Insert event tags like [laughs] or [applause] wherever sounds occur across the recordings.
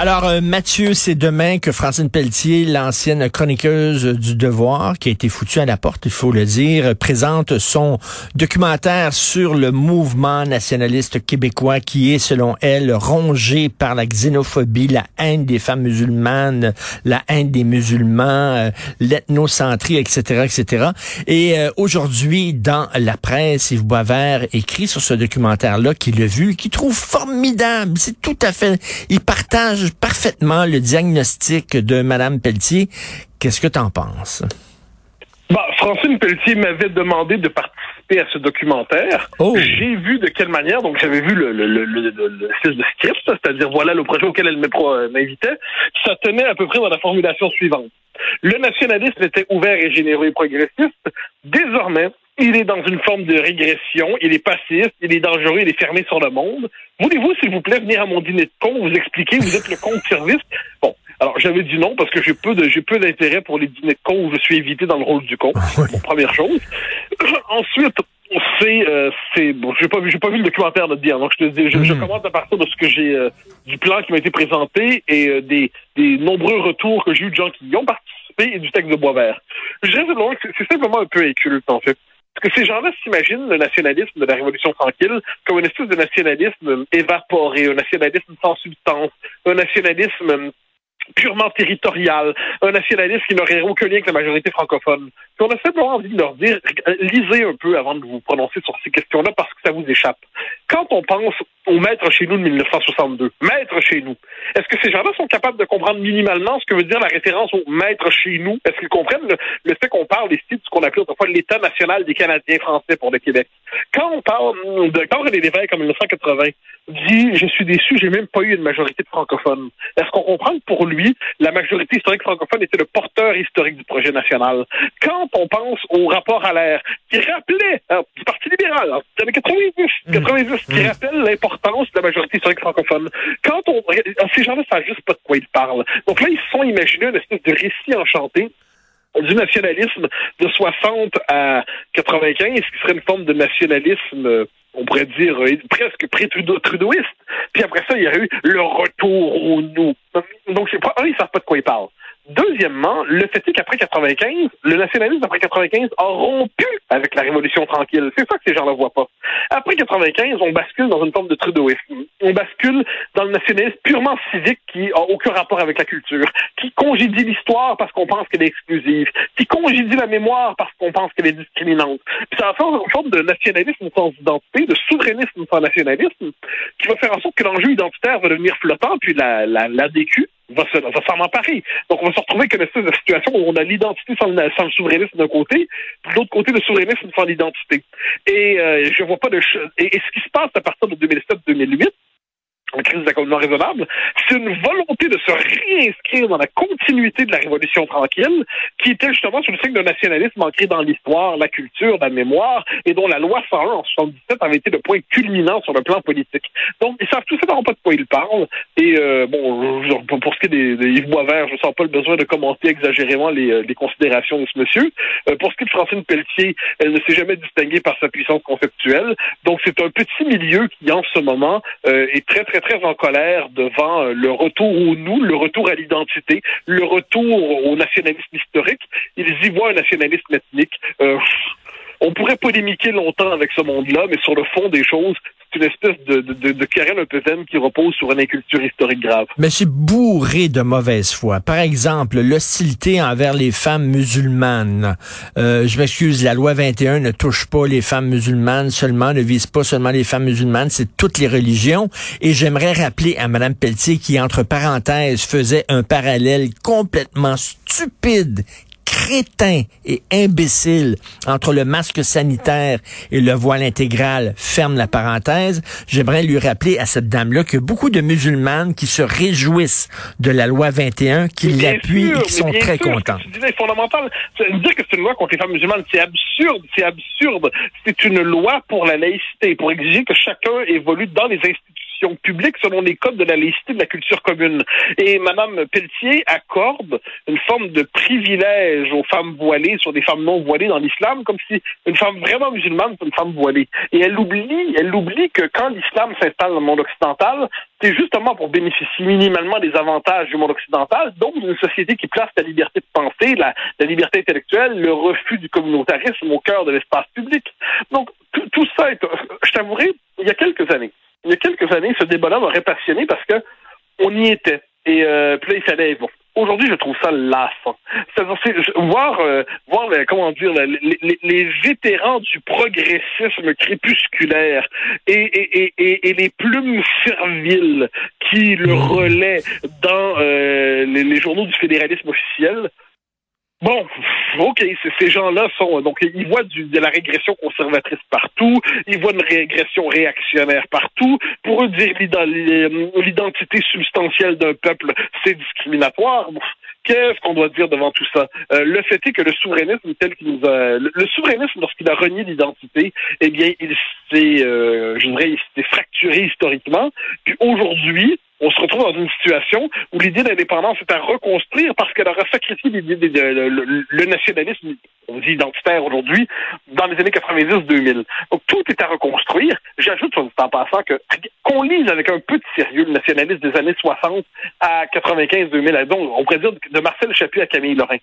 Alors, euh, Mathieu, c'est demain que Francine Pelletier, l'ancienne chroniqueuse du Devoir, qui a été foutue à la porte, il faut le dire, présente son documentaire sur le mouvement nationaliste québécois qui est, selon elle, rongé par la xénophobie, la haine des femmes musulmanes, la haine des musulmans, euh, l'ethnocentrie, etc., etc. Et euh, aujourd'hui, dans la presse, Yves Boisvert écrit sur ce documentaire-là qu'il a vu, qu'il trouve formidable. C'est tout à fait... Il partage parfaitement le diagnostic de Mme Pelletier. Qu'est-ce que tu en penses? Bah, Francine Pelletier m'avait demandé de participer à ce documentaire. Oh. J'ai vu de quelle manière, donc j'avais vu le, le, le, le, le de script, c'est-à-dire voilà le projet auquel elle m'invitait. Ça tenait à peu près dans la formulation suivante. Le nationalisme était ouvert et généreux et progressiste. Désormais, il est dans une forme de régression, il est passif, il est dangereux, il est fermé sur le monde. Voulez-vous, s'il vous plaît, venir à mon dîner de con, vous expliquer, vous êtes le con de service? Bon. Alors, j'avais dit non parce que j'ai peu de, j'ai peu d'intérêt pour les dîners de con où je suis évité dans le rôle du con. Bon, première chose. [coughs] Ensuite, c'est, euh, c'est, bon, j'ai pas vu, j'ai pas vu le documentaire de dire. Donc, je te dis, je, je commence à partir de ce que j'ai, euh, du plan qui m'a été présenté et euh, des, des nombreux retours que j'ai eu de gens qui y ont participé et du texte de Boisvert. Je dirais simplement que c'est simplement un peu inculte, en fait. Parce que ces gens-là s'imaginent le nationalisme de la Révolution tranquille comme une espèce de nationalisme évaporé, un nationalisme sans substance, un nationalisme purement territorial, un nationalisme qui n'aurait aucun lien avec la majorité francophone. On a simplement envie de leur dire, lisez un peu avant de vous prononcer sur ces questions-là parce que ça vous échappe. Quand on pense au maître chez nous de 1962, maître chez nous, est-ce que ces gens-là sont capables de comprendre minimalement ce que veut dire la référence au maître chez nous? Est-ce qu'ils comprennent le, fait qu'on parle ici de ce qu'on appelait autrefois l'État national des Canadiens français pour le Québec? Quand on parle de quand René Lévesque en 1980 dit, je suis déçu, j'ai même pas eu une majorité de francophones. Est-ce qu'on comprend pour lui, la majorité historique francophone était le porteur historique du projet national? Quand on pense au rapport à l'air, qui rappelait, alors, du Parti libéral, les 90, 90 qui rappelle l'importance de la majorité historique francophone. Quand on, ces gens-là savent juste pas de quoi ils parlent. Donc là, ils se sont imaginés une espèce de récit enchanté du nationalisme de 60 à 95, qui serait une forme de nationalisme, on pourrait dire, presque pré-trudeauiste. Puis après ça, il y a eu le retour au nous. Donc, c'est pas, un, ils savent pas de quoi ils parlent. Deuxièmement, le fait est qu'après 95, le nationalisme après 95 a rompu avec la Révolution tranquille. C'est ça que ces gens ne voient pas. Après 95, on bascule dans une forme de trudeauisme. On bascule dans le nationalisme purement civique qui a aucun rapport avec la culture, qui congédie l'histoire parce qu'on pense qu'elle est exclusive, qui congédie la mémoire parce qu'on pense qu'elle est discriminante. Puis ça va faire une forme de nationalisme sans identité, de souverainisme sans nationalisme, qui va faire en sorte que l'enjeu identitaire va devenir flottant, puis la, la, la DQ va s'en emparer. Donc, on va se retrouver avec une espèce de situation où on a l'identité sans, sans, le souverainisme d'un côté, puis de l'autre côté, le souverainisme sans l'identité. Et euh, je vois pas de... Et, ce qui se passe à partir de 2007-2008, en crise d'accommodement raisonnable, c'est une volonté de se réinscrire dans la continuité de la Révolution tranquille, qui était justement sous le signe d'un nationalisme ancré dans l'histoire, la culture, la mémoire, et dont la loi 101 en 77 avait été le point culminant sur le plan politique. Donc, ils savent tout simplement pas de quoi ils parlent. Et euh, bon, pour ce qui est des, des Yves Boisvert, je ne sens pas le besoin de commenter exagérément les, euh, considérations de ce monsieur. Euh, pour ce qui est de Francine Pelletier, elle ne s'est jamais distinguée par sa puissance conceptuelle. Donc, c'est un petit milieu qui, en ce moment, est très, très, très en colère devant le retour au nous, le retour à l'identité, le retour au nationalisme historique. Ils y voient un nationalisme ethnique. On pourrait polémiquer longtemps avec ce monde-là, mais sur le fond des choses, c'est une espèce de, de, de, un peu vaine qui repose sur une inculture historique grave. Mais c'est bourré de mauvaise foi. Par exemple, l'hostilité envers les femmes musulmanes. Euh, je m'excuse, la loi 21 ne touche pas les femmes musulmanes seulement, ne vise pas seulement les femmes musulmanes, c'est toutes les religions. Et j'aimerais rappeler à Mme Pelletier qui, entre parenthèses, faisait un parallèle complètement stupide crétin et imbécile entre le masque sanitaire et le voile intégral, ferme la parenthèse, j'aimerais lui rappeler à cette dame-là que beaucoup de musulmanes qui se réjouissent de la loi 21, qui l'appuient et qui sont très contents. C'est fondamental. Dire que c'est une loi contre les femmes musulmanes, c'est absurde, c'est absurde. C'est une loi pour la laïcité, pour exiger que chacun évolue dans les institutions publique selon les codes de la laïcité de la culture commune. Et Mme Pelletier accorde une forme de privilège aux femmes voilées sur des femmes non voilées dans l'islam, comme si une femme vraiment musulmane c'est une femme voilée. Et elle oublie, elle oublie que quand l'islam s'installe dans le monde occidental, c'est justement pour bénéficier minimalement des avantages du monde occidental, donc une société qui place la liberté de penser, la, la liberté intellectuelle, le refus du communautarisme au cœur de l'espace public. Donc tout, tout ça, est, je t'avouerai, il y a quelques années, il y a quelques années, ce débat-là m'aurait passionné parce que on y était. Et euh, puis là, il fallait. Bon, aujourd'hui, je trouve ça lassant. Voir, euh, voir, comment dire, les, les, vétérans du progressisme crépusculaire et, et, et, et, les plumes serviles qui le relaient dans euh, les, journaux du fédéralisme officiel. Bon, ok, ces gens-là sont donc ils voient du, de la régression conservatrice partout, ils voient une régression réactionnaire partout. Pour eux, dire l'identité substantielle d'un peuple, c'est discriminatoire. Qu'est-ce qu'on doit dire devant tout ça? Euh, Le fait est que le souverainisme tel qu'il nous a, le, souverainisme lorsqu'il a renié l'identité, eh bien, il s'est, euh, je dirais, il s'est fracturé historiquement. Puis aujourd'hui, on se retrouve dans une situation où l'idée d'indépendance est à reconstruire parce qu'elle aura sacrifié le, nationalisme, on dit identitaire aujourd'hui, dans les années 90-2000. Donc tout est à reconstruire. J'ajoute en passant que qu'on lise avec un peu de sérieux le nationalisme des années 60 à 95-2000, donc on pourrait dire de Marcel Chapuis à Camille Lorrain.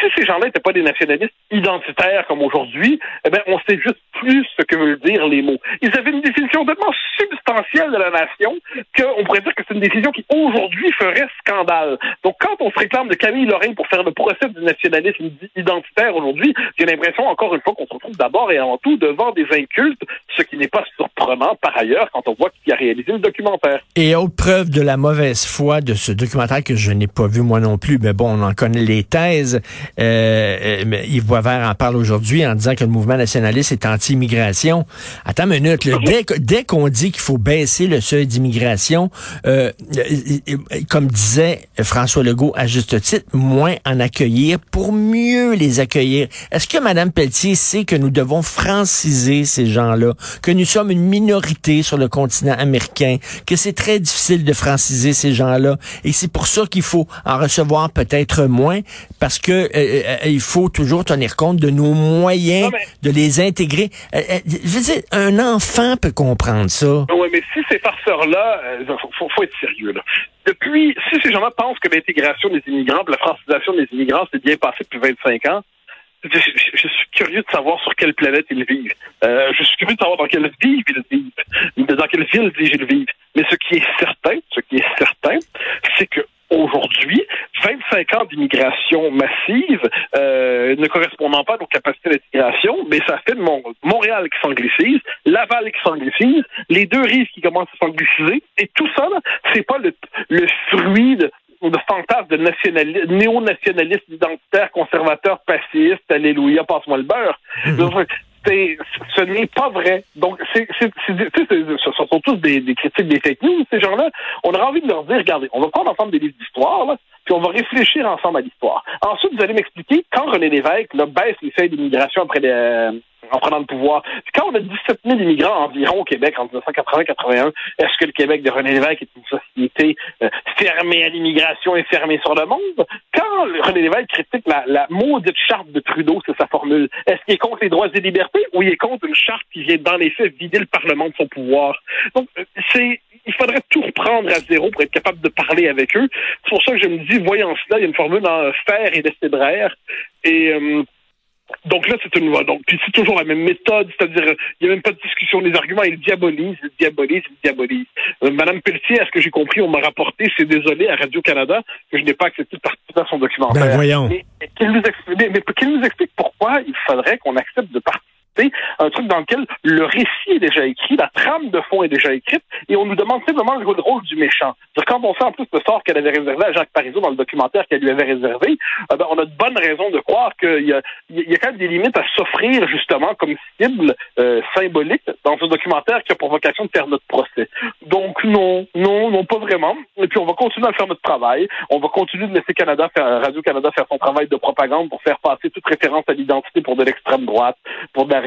Si ces gens-là n'étaient pas des nationalistes identitaires comme aujourd'hui, eh bien, on sait juste plus ce que veulent dire les mots. Ils avaient une définition tellement substantielle de la nation qu'on pourrait dire que c'est une décision qui aujourd'hui ferait scandale. Donc quand on se réclame de Camille Lorraine pour faire le procès du nationalisme identitaire aujourd'hui, j'ai l'impression encore une fois qu'on se retrouve d'abord et avant tout devant des incultes, ce qui n'est pas surprenant par ailleurs quand on voit qui a réalisé le documentaire. Et autre preuve de la mauvaise foi de ce documentaire que je n'ai pas vu moi non plus, mais bon, on en connaît les thèses. Euh, euh Yves Boisvert en parle aujourd'hui en disant que le mouvement nationaliste est anti-immigration. Attends une minute, dès, dès qu'on dit qu'il faut baisser le seuil d'immigration, euh, euh, comme disait François Legault à juste titre, moins en accueillir pour mieux les accueillir. Est-ce que Mme Pelletier sait que nous devons franciser ces gens-là, que nous sommes une minorité sur le continent américain, que c'est très difficile de franciser ces gens-là et c'est pour ça qu'il faut en recevoir peut-être moins parce que euh, euh, il faut toujours tenir compte de nos moyens de les intégrer. je veux dire, un enfant peut comprendre ça. Oui, mais si ces farceurs-là, il faut, faut, être sérieux. Là. Depuis, si ces gens-là pensent que l'intégration des immigrants, la francisation des immigrants, c'est bien passé depuis 25 ans, je, suis curieux de savoir sur quelle planète ils vivent. Euh, je suis curieux de savoir dans quelle ville ils vivent, dans quelle ville ils vivent. Mais ce qui est certain, ce qui est certain, c'est que aujourd'hui, 25 ans d'immigration massive euh, ne correspondant pas à nos capacités d'intégration, mais ça fait de Montréal qui s'anglicise, Laval qui s'anglicise, les deux rives qui commencent à s'angliciser, et tout ça, c'est pas le, le fruit de, de fantasme de néo-nationalistes identitaires, conservateurs, pacifistes, alléluia, passe-moi le beurre. Mmh. Ce n'est pas vrai. Donc, c'est, ce sont tous des, critiques des fake news, ces gens-là. On aurait envie de leur dire, regardez, on va prendre ensemble des livres d'histoire, puis on va réfléchir ensemble à l'histoire. Ensuite, vous allez m'expliquer quand René Lévesque là, baisse les feuilles d'immigration après les, euh, en prenant le pouvoir. Quand on a 17 000 immigrants environ au Québec en 1980-81, est-ce que le Québec de René Lévesque est une société euh, fermée à l'immigration et fermée sur le monde? Quand René Lévesque critique la, la maudite charte de Trudeau, c'est sa formule, est-ce qu'il est contre les droits et libertés ou il est contre une charte qui vient dans les faits vider le Parlement de son pouvoir? Donc, euh, c'est il faudrait tout reprendre à zéro pour être capable de parler avec eux. C'est pour ça que je me dis, voyant cela, il y a une formule en fer et d'estébraire. Et euh, donc là, c'est une loi. Donc, puis c'est toujours la même méthode, c'est-à-dire, il n'y a même pas de discussion des arguments. Il diabolise, il diabolise, il diabolise. Euh, Madame Pelletier, à ce que j'ai compris, on m'a rapporté, c'est désolé, à Radio-Canada, que je n'ai pas accepté de participer à son documentaire. Ben voyons. Mais, qu'elle nous, explique, mais, mais nous explique pourquoi il faudrait qu'on accepte de participer un truc dans lequel le récit est déjà écrit, la trame de fond est déjà écrite, et on nous demande simplement le rôle du méchant. Quand on sait en plus le sort qu'elle avait réservé à Jacques Parizeau dans le documentaire qu'elle lui avait réservé, euh, ben, on a de bonnes raisons de croire qu'il y a, quand même des limites à s'offrir justement comme cible euh, symbolique dans ce documentaire qui a pour vocation de faire notre procès. Donc non, non, non, pas vraiment. Et puis on va continuer à faire notre travail. On va continuer de laisser Canada faire, Radio-Canada faire son travail de propagande pour faire passer toute référence à l'identité pour de l'extrême droite, pour de la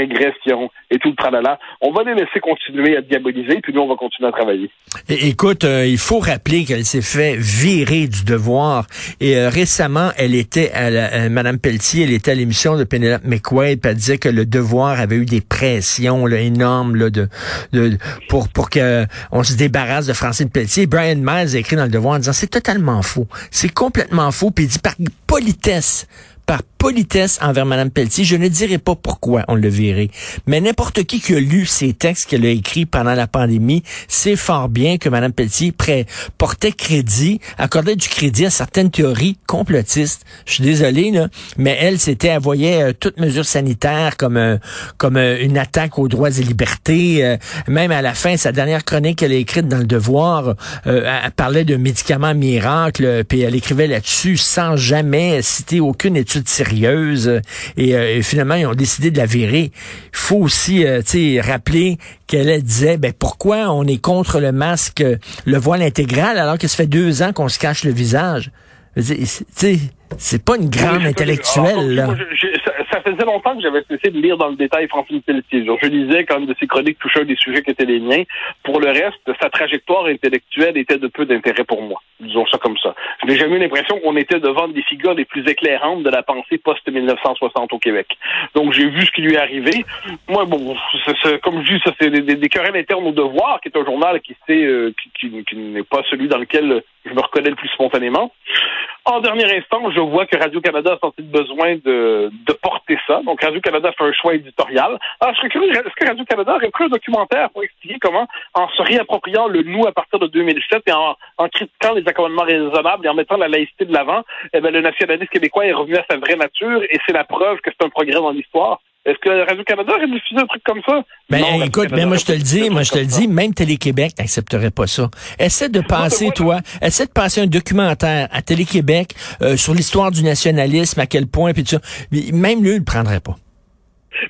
et tout le tralala. On va les laisser continuer à diaboliser, puis nous, on va continuer à travailler. écoute, euh, il faut rappeler qu'elle s'est fait virer du devoir. Et euh, récemment, elle était à la, euh, Pelletier, elle était à l'émission de Penelope McQuaid, puis elle disait que le devoir avait eu des pressions énormes là, de, de, pour, pour que on se débarrasse de Francine Pelletier. Brian Miles a écrit dans le devoir en disant c'est totalement faux. C'est complètement faux. Puis il dit par politesse par politesse envers Mme Pelletier. Je ne dirai pas pourquoi on le verrait. Mais n'importe qui qui a lu ces textes qu'elle a écrits pendant la pandémie sait fort bien que Mme Pelletier portait crédit, accordait du crédit à certaines théories complotistes. Je suis désolé, là, mais elle, c'était, elle voyait euh, toute mesure sanitaire comme, euh, comme euh, une attaque aux droits et libertés. même à la fin, sa dernière chronique qu'elle a écrite dans Le Devoir, elle parlait de médicaments miracles, puis elle écrivait là-dessus sans jamais citer aucune étude sérieuse euh, et, finalement ils ont décidé de la virer. Il faut aussi euh, rappeler qu'elle disait ben pourquoi on est contre le masque, le voile intégral alors que ça fait deux ans qu'on se cache le visage? C'est pas une grande intellectuelle. Là ça faisait longtemps que j'avais cessé de lire dans le détail Francine Pelletier. Je lisais quand même de ses chroniques touchant des sujets qui étaient les miens. Pour le reste, sa trajectoire intellectuelle était de peu d'intérêt pour moi. Disons ça comme ça. Je n'ai jamais eu l'impression qu'on était devant des figures les plus éclairantes de la pensée post-1960 au Québec. Donc j'ai vu ce qui lui est arrivé. Moi, bon, comme je dis, ça c'est des, querelles internes au devoir, qui est un journal qui, euh, qui, qui n'est pas celui dans lequel je me reconnais le plus spontanément. En dernier instant, je vois que Radio-Canada a senti le besoin de, de porter ça. Donc, Radio-Canada fait un choix éditorial. Alors, je serais curieux, est-ce que Radio-Canada aurait pris un documentaire pour expliquer comment, en se réappropriant le nous à partir de 2007 et en, en critiquant les accommodements raisonnables et en mettant la laïcité de l'avant, eh bien, le nationalisme québécois est revenu à sa vraie nature et c'est la preuve que c'est un progrès dans l'histoire. Est-ce que Radio-Canada aurait diffusé un truc comme ça? Ben, écoute, mais moi, je te le dis, moi, je te le dis, même Télé-Québec n'accepterait pas ça. Essaie de passer, toi, essaie de passer un documentaire à Télé-Québec euh, sur l'histoire du nationalisme, à quel point, puis tout ça. Même lui, il le prendrait pas.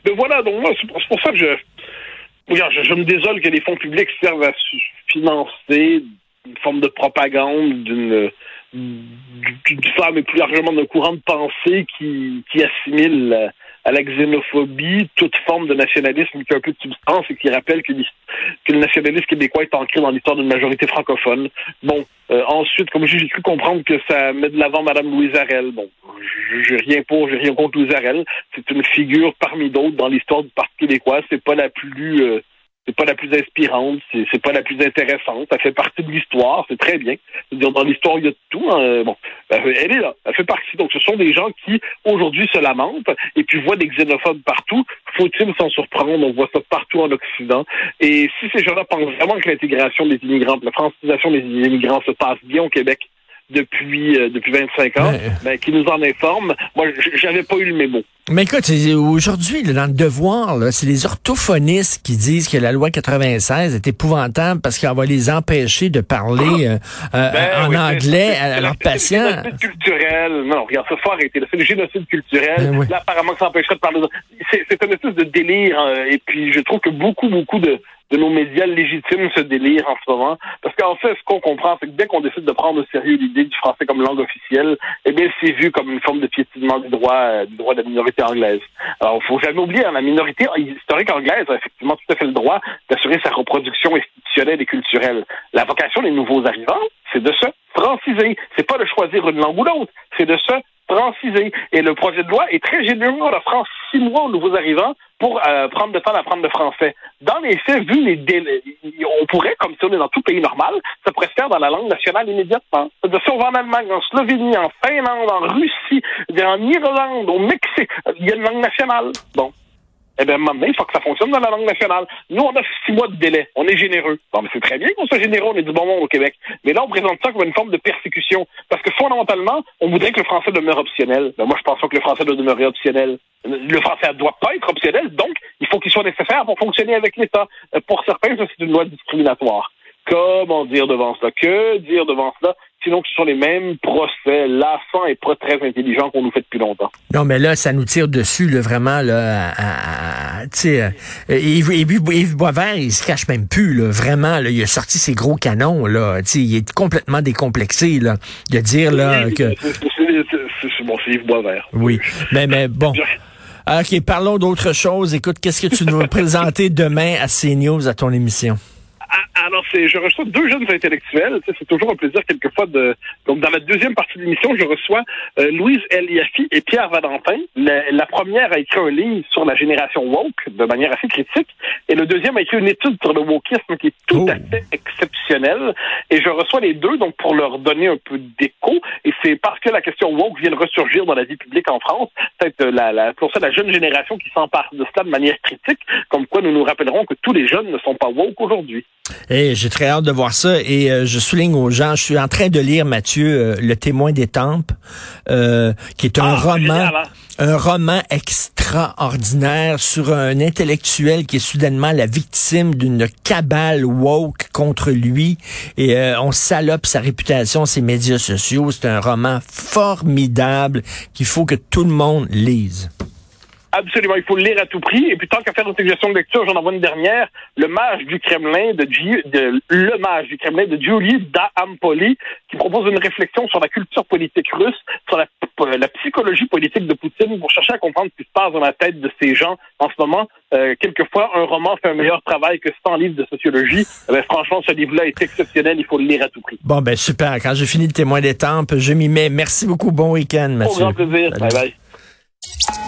Mais voilà, donc moi, c'est pour, ça que je, regarde, je, me désole que les fonds publics servent à financer une forme de propagande d'une d'une femme et plus largement d'un courant de pensée qui, qui assimile à la xénophobie, toute forme de nationalisme qui a un peu de substance et qui rappelle que, le nationalisme québécois est ancré dans l'histoire d'une majorité francophone. Bon, euh, ensuite, comme j'ai cru comprendre que ça met de l'avant Madame Louise Arel. Bon, j'ai rien pour, j'ai rien contre Louise Arel. C'est une figure parmi d'autres dans l'histoire du Parti québécois. C'est pas la plus euh, c'est pas la plus inspirante, c'est, c'est pas la plus intéressante. Ça fait partie de l'histoire, c'est très bien. dans l'histoire, il y a de tout. Hein. Bon, ben, elle est là, elle fait partie. Donc, ce sont des gens qui aujourd'hui se lamentent et puis voient des xénophobes partout. Faut-il s'en surprendre? On voit ça partout en Occident. Et si ces gens-là pensent vraiment que l'intégration des immigrants, la francisation des immigrants se passe bien au Québec, depuis euh, depuis 25 ans, ben, qui nous en informe. Moi, j'avais pas eu le mémo. Mais écoute, aujourd'hui, dans le devoir, c'est les orthophonistes qui disent que la loi 96 est épouvantable parce qu'elle va les empêcher de parler euh, euh, Ben en oui, anglais c'est- à, c'est- leurs c'est le patients. génocide culturel. Non, regarde, ça, faut arrêter. C'est le génocide culturel. Ben oui. Là, apparemment, ça empêcherait de parler. C'est c'est une espèce de délire. euh, et puis, je trouve que beaucoup, beaucoup de, de nos médias légitiment ce délire en ce moment. Parce qu'en fait, ce qu'on comprend, c'est que dès qu'on décide de prendre au sérieux l'idée du français comme langue officielle, eh bien, c'est vu comme une forme de piétinement du droit, euh, du droit de la minorité anglaise. Alors, il faut jamais oublier, hein, la minorité historique anglaise a effectivement tout à fait le droit d'assurer sa reproduction institutionnelle et culturelle. La vocation des nouveaux arrivants, c'est de se franciser. C'est pas de choisir une langue ou l'autre, c'est de se franciser. Et le projet de loi est très généreux. On offrant six mois aux nouveaux arrivants pour euh, prendre le temps d'apprendre le français. Dans les faits, vu les délais, on pourrait, comme si on est dans tout pays normal, se faire dans la langue nationale immédiatement. C'est-à-dire, si on va en Allemagne, en Slovénie, en Finlande, en Russie, en Irlande, au Mexique, il y a une langue nationale. Bon. Eh bien, maintenant, il faut que ça fonctionne dans la langue nationale. Nous, on a six mois de délai. On est généreux. Bon, mais c'est très bien qu'on soit généreux. On est du bon monde au Québec. Mais là, on présente ça comme une forme de persécution. Parce que fondamentalement, on voudrait que le français demeure optionnel. Ben, moi, je pense pas que le français doit demeurer optionnel. Le français ne doit pas être optionnel. Donc, il faut qu'il soit nécessaire pour fonctionner avec l'État. Euh, Pour certains, ça, c'est une loi discriminatoire. Comment dire devant cela? Que dire devant cela? Sinon ce sont les mêmes procès lassants et pas très intelligents qu'on nous fait depuis longtemps. Non, mais là, ça nous tire dessus, là, vraiment, là, à- à- à- tu sais, euh, Yves, Yves, Yves Boisvert, il se cache même plus, là, vraiment, là, il a sorti ses gros canons, là, tu sais, il est complètement décomplexé, là, de dire, là, que, Bon, c'est Yves Boisvert. oui, mais, mais bon. Ah, OK, parlons d'autre chose. Écoute, qu'est-ce que tu nous vas [laughs] présenter demain à CNews, à ton émission? Ah, Alors, c'est, je reçois deux jeunes intellectuels. Tu sais, C'est toujours un plaisir quelquefois de. Donc, dans la deuxième partie de l'émission, je reçois euh, Louise Eliafi et Pierre Valentin. La, la première a écrit un livre sur la génération woke de manière assez critique, et le deuxième a écrit une étude sur le wokisme qui est tout Oh. à fait exceptionnelle. Et je reçois les deux donc pour leur donner un peu d'écho. Et c'est parce que la question woke vient de ressurgir dans la vie publique en France, peut-être euh, la, la, pour ça la jeune génération qui s'empare de cela de manière critique, comme quoi nous nous rappellerons que tous les jeunes ne sont pas woke aujourd'hui. Eh, j'ai très hâte de voir ça et euh, je souligne aux gens, je suis en train de lire Mathieu euh, Le témoin des tempes, euh, qui est un Ah, roman, génial, hein? un roman extraordinaire sur un intellectuel qui est soudainement la victime d'une cabale woke contre lui et euh, on salope sa réputation, ses médias sociaux. C'est un roman formidable qu'il faut que tout le monde lise. Absolument, il faut le lire à tout prix. Et puis, tant qu'à faire une suggestion de lecture, j'en envoie une dernière. Le mage du Kremlin de, Gi- de le mage du Kremlin de Giulio da Ampoli, qui propose une réflexion sur la culture politique russe, sur la, la psychologie politique de Poutine, pour chercher à comprendre ce qui se passe dans la tête de ces gens en ce moment. Euh, quelquefois, un roman fait un meilleur travail que 100 livres de sociologie. Eh bien, franchement, ce livre-là est exceptionnel. Il faut le lire à tout prix. Bon, ben super. Quand j'ai fini le témoin des tempes, je m'y mets. Merci beaucoup. Bon week-end, Au Mathieu. grand plaisir. Salut. Bye bye.